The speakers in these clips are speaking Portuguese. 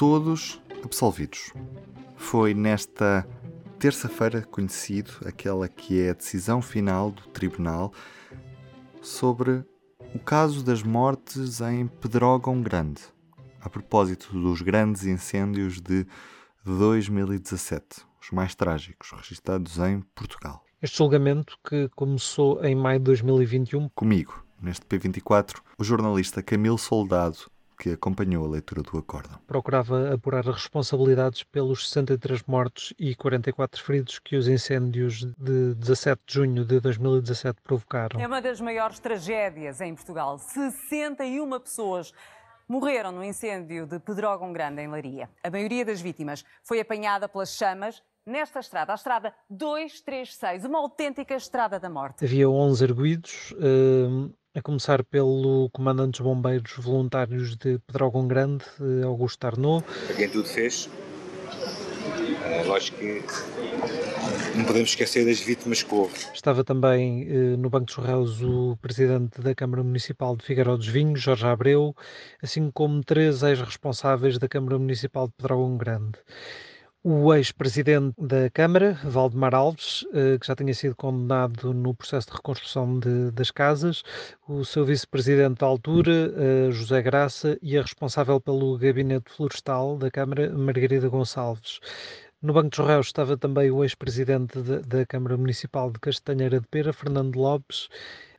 todos absolvidos. Foi nesta terça-feira conhecido aquela que é a decisão final do tribunal sobre o caso das mortes em Pedrógão Grande, a propósito dos grandes incêndios de 2017, os mais trágicos registados em Portugal. Este julgamento que começou em maio de 2021. Comigo, neste P24, o jornalista Camilo Soldado, que acompanhou a leitura do acórdão. Procurava apurar as responsabilidades pelos 63 mortos e 44 feridos que os incêndios de 17 de junho de 2017 provocaram. É uma das maiores tragédias em Portugal. 61 pessoas morreram no incêndio de Pedrógão Grande, em Laria. A maioria das vítimas foi apanhada pelas chamas nesta estrada, a estrada 236, uma autêntica estrada da morte. Havia 11 arguídos, uh, a começar pelo comandante dos bombeiros voluntários de Pedrógão Grande, Augusto Arnaud. Para quem tudo fez, é, lógico que não podemos esquecer das vítimas que houve. Estava também eh, no Banco dos Réus o presidente da Câmara Municipal de Figueiró dos Vinhos, Jorge Abreu, assim como três ex-responsáveis da Câmara Municipal de Pedrógão Grande o ex-presidente da Câmara, Valdemar Alves, eh, que já tinha sido condenado no processo de reconstrução de, das casas, o seu vice-presidente da altura, eh, José Graça, e a responsável pelo gabinete florestal da Câmara, Margarida Gonçalves. No Banco dos Réus estava também o ex-presidente da Câmara Municipal de Castanheira de Pera, Fernando Lopes,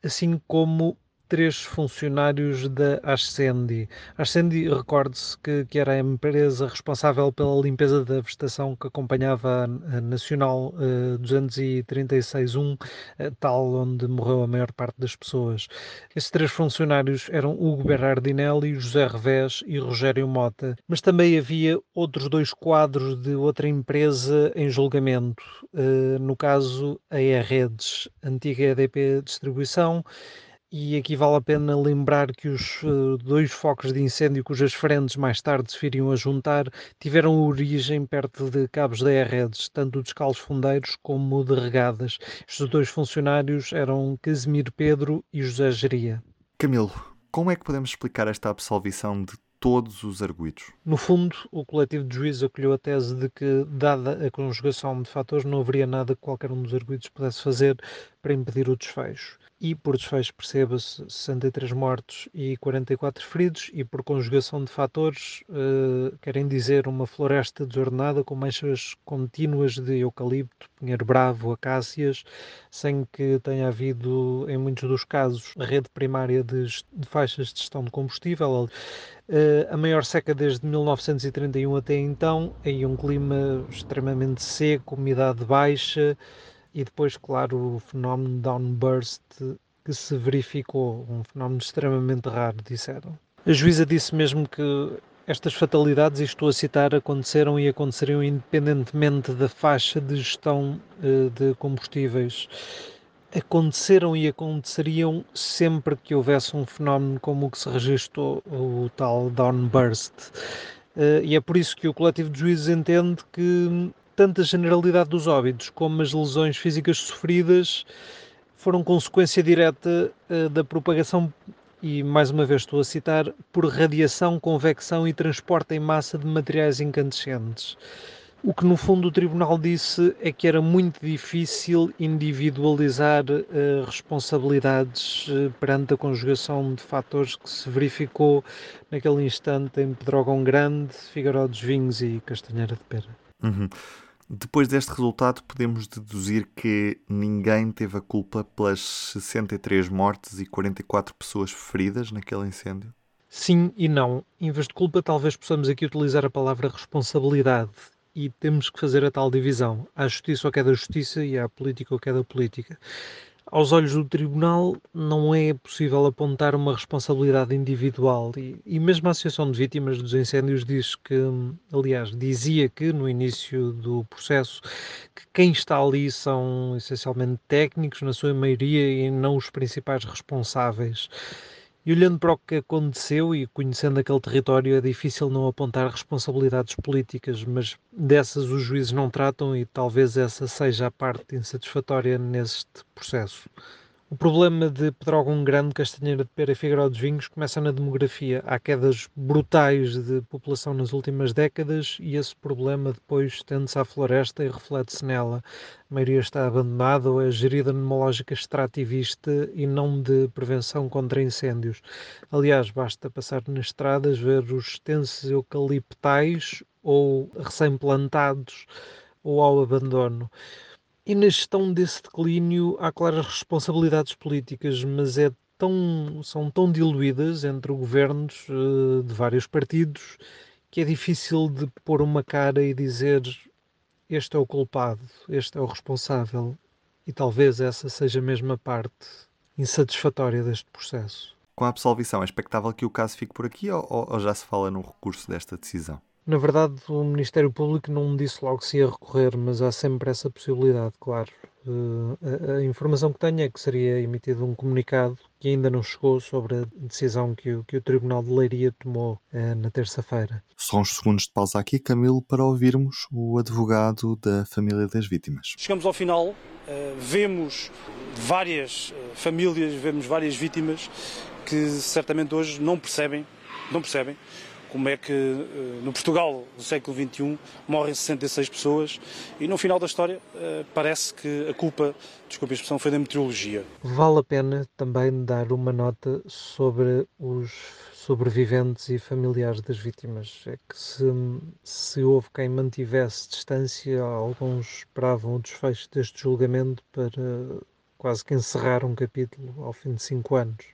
assim como três funcionários da Ascendi. Ascendi, recorde-se que, que, era a empresa responsável pela limpeza da vegetação que acompanhava a Nacional uh, 236-1, uh, tal onde morreu a maior parte das pessoas. Esses três funcionários eram Hugo Berardinelli, José Revés e Rogério Mota. Mas também havia outros dois quadros de outra empresa em julgamento. Uh, no caso, a E-Redes, antiga EDP Distribuição, e aqui vale a pena lembrar que os uh, dois focos de incêndio cujas frentes mais tarde se viriam a juntar tiveram origem perto de cabos da redes, tanto de escalos fundeiros como de regadas. Estes dois funcionários eram Casimiro Pedro e José Geria. Camilo, como é que podemos explicar esta absolvição de todos os arguídos. No fundo, o coletivo de juízes acolheu a tese de que, dada a conjugação de fatores, não haveria nada que qualquer um dos arguídos pudesse fazer para impedir o desfecho e por desfecho perceba-se 63 mortos e 44 feridos e por conjugação de fatores uh, querem dizer uma floresta desordenada com manchas contínuas de eucalipto, pinheiro bravo, acácias, sem que tenha havido em muitos dos casos a rede primária de, de faixas de gestão de combustível. Uh, a maior seca desde 1931 até então, em um clima extremamente seco, umidade baixa, e depois, claro, o fenómeno downburst que se verificou, um fenómeno extremamente raro, disseram. A juíza disse mesmo que estas fatalidades, e estou a citar, aconteceram e aconteceriam independentemente da faixa de gestão uh, de combustíveis. Aconteceram e aconteceriam sempre que houvesse um fenómeno como o que se registrou, o tal downburst. Uh, e é por isso que o coletivo de juízes entende que tanto a generalidade dos óbitos como as lesões físicas sofridas foram consequência direta uh, da propagação, e mais uma vez estou a citar, por radiação, convecção e transporte em massa de materiais incandescentes. O que no fundo o tribunal disse é que era muito difícil individualizar uh, responsabilidades uh, perante a conjugação de fatores que se verificou naquele instante em Pedrógão Grande, Figueiró dos Vinhos e Castanheira de Pera. Uhum. Depois deste resultado, podemos deduzir que ninguém teve a culpa pelas 63 mortes e 44 pessoas feridas naquele incêndio? Sim e não. Em vez de culpa, talvez possamos aqui utilizar a palavra responsabilidade. E temos que fazer a tal divisão. Há justiça o que é da justiça e há política o que é da política aos olhos do tribunal, não é possível apontar uma responsabilidade individual. E, e, mesmo a Associação de Vítimas dos Incêndios diz que, aliás, dizia que no início do processo que quem está ali são essencialmente técnicos, na sua maioria, e não os principais responsáveis. E olhando para o que aconteceu e conhecendo aquele território, é difícil não apontar responsabilidades políticas, mas dessas os juízes não tratam e talvez essa seja a parte insatisfatória neste processo. O problema de Pedrógão Grande, Castanheira de Pera e Figueiró dos Vinhos começa na demografia. Há quedas brutais de população nas últimas décadas e esse problema depois estende-se à floresta e reflete-se nela. A maioria está abandonada ou é gerida numa lógica extrativista e não de prevenção contra incêndios. Aliás, basta passar nas estradas, ver os extensos eucaliptais ou recém-plantados ou ao abandono. E na gestão desse declínio há claras responsabilidades políticas, mas é tão, são tão diluídas entre governos uh, de vários partidos que é difícil de pôr uma cara e dizer este é o culpado, este é o responsável. E talvez essa seja mesmo a parte insatisfatória deste processo. Com a absolvição, é expectável que o caso fique por aqui ou, ou já se fala no recurso desta decisão? Na verdade, o Ministério Público não me disse logo se ia recorrer, mas há sempre essa possibilidade, claro. Uh, a, a, informação que tenho é que seria emitido um comunicado que ainda não chegou sobre a decisão que o, que o Tribunal de Leiria tomou uh, na terça-feira. Só uns segundos de pausa aqui, Camilo, para ouvirmos o advogado da família das vítimas. Chegamos ao final, uh, vemos várias famílias, vemos várias vítimas que certamente hoje não percebem, não percebem como é que eh, no Portugal do século XXI morrem 66 pessoas e no final da história eh, parece que a culpa, desculpe a expressão, foi da meteorologia. Vale a pena também dar uma nota sobre os sobreviventes e familiares das vítimas. É que se, se houve quem mantivesse distância, alguns esperavam o desfecho deste julgamento para quase que encerrar um capítulo ao fim de cinco anos.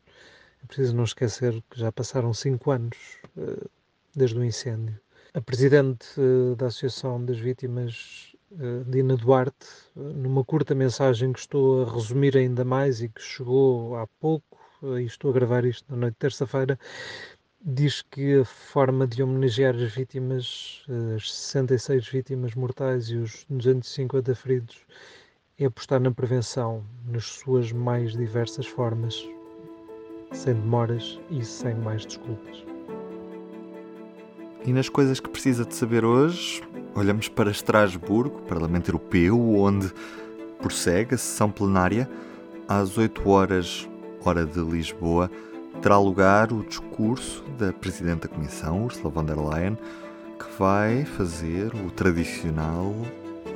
É preciso não esquecer que já passaram cinco anos uh, desde o incêndio. A presidente uh, da Associação das Vítimas, uh, Dina Duarte, numa curta mensagem que estou a resumir ainda mais e que chegou há pouco, e estou a gravar isto na noite de terça-feira, diz que a forma de homenagear as vítimas, as 66 vítimas mortais e os 250 feridos, é apostar na prevenção, nas suas mais diversas formas, sem demoras e sem mais desculpas. E nas coisas que precisa de saber hoje, olhamos para Estrasburgo, Parlamento Europeu, onde prossegue a sessão plenária. Às 8 horas, hora de Lisboa, terá lugar o discurso da Presidente da Comissão, Ursula von der Leyen, que vai fazer o tradicional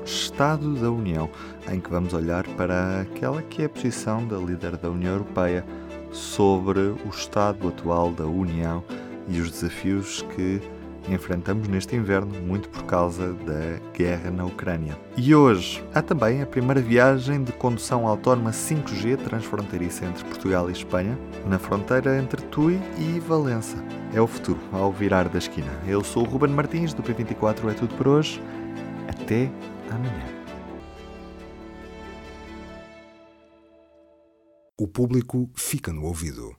Estado da União, em que vamos olhar para aquela que é a posição da líder da União Europeia sobre o estado atual da União e os desafios que enfrentamos neste inverno, muito por causa da guerra na Ucrânia. E hoje há também a primeira viagem de condução autónoma 5G transfronteiriça entre Portugal e Espanha, na fronteira entre Tui e Valença. É o futuro, ao virar da esquina. Eu sou o Ruben Martins, do P24 é tudo por hoje. Até amanhã. O público fica no ouvido.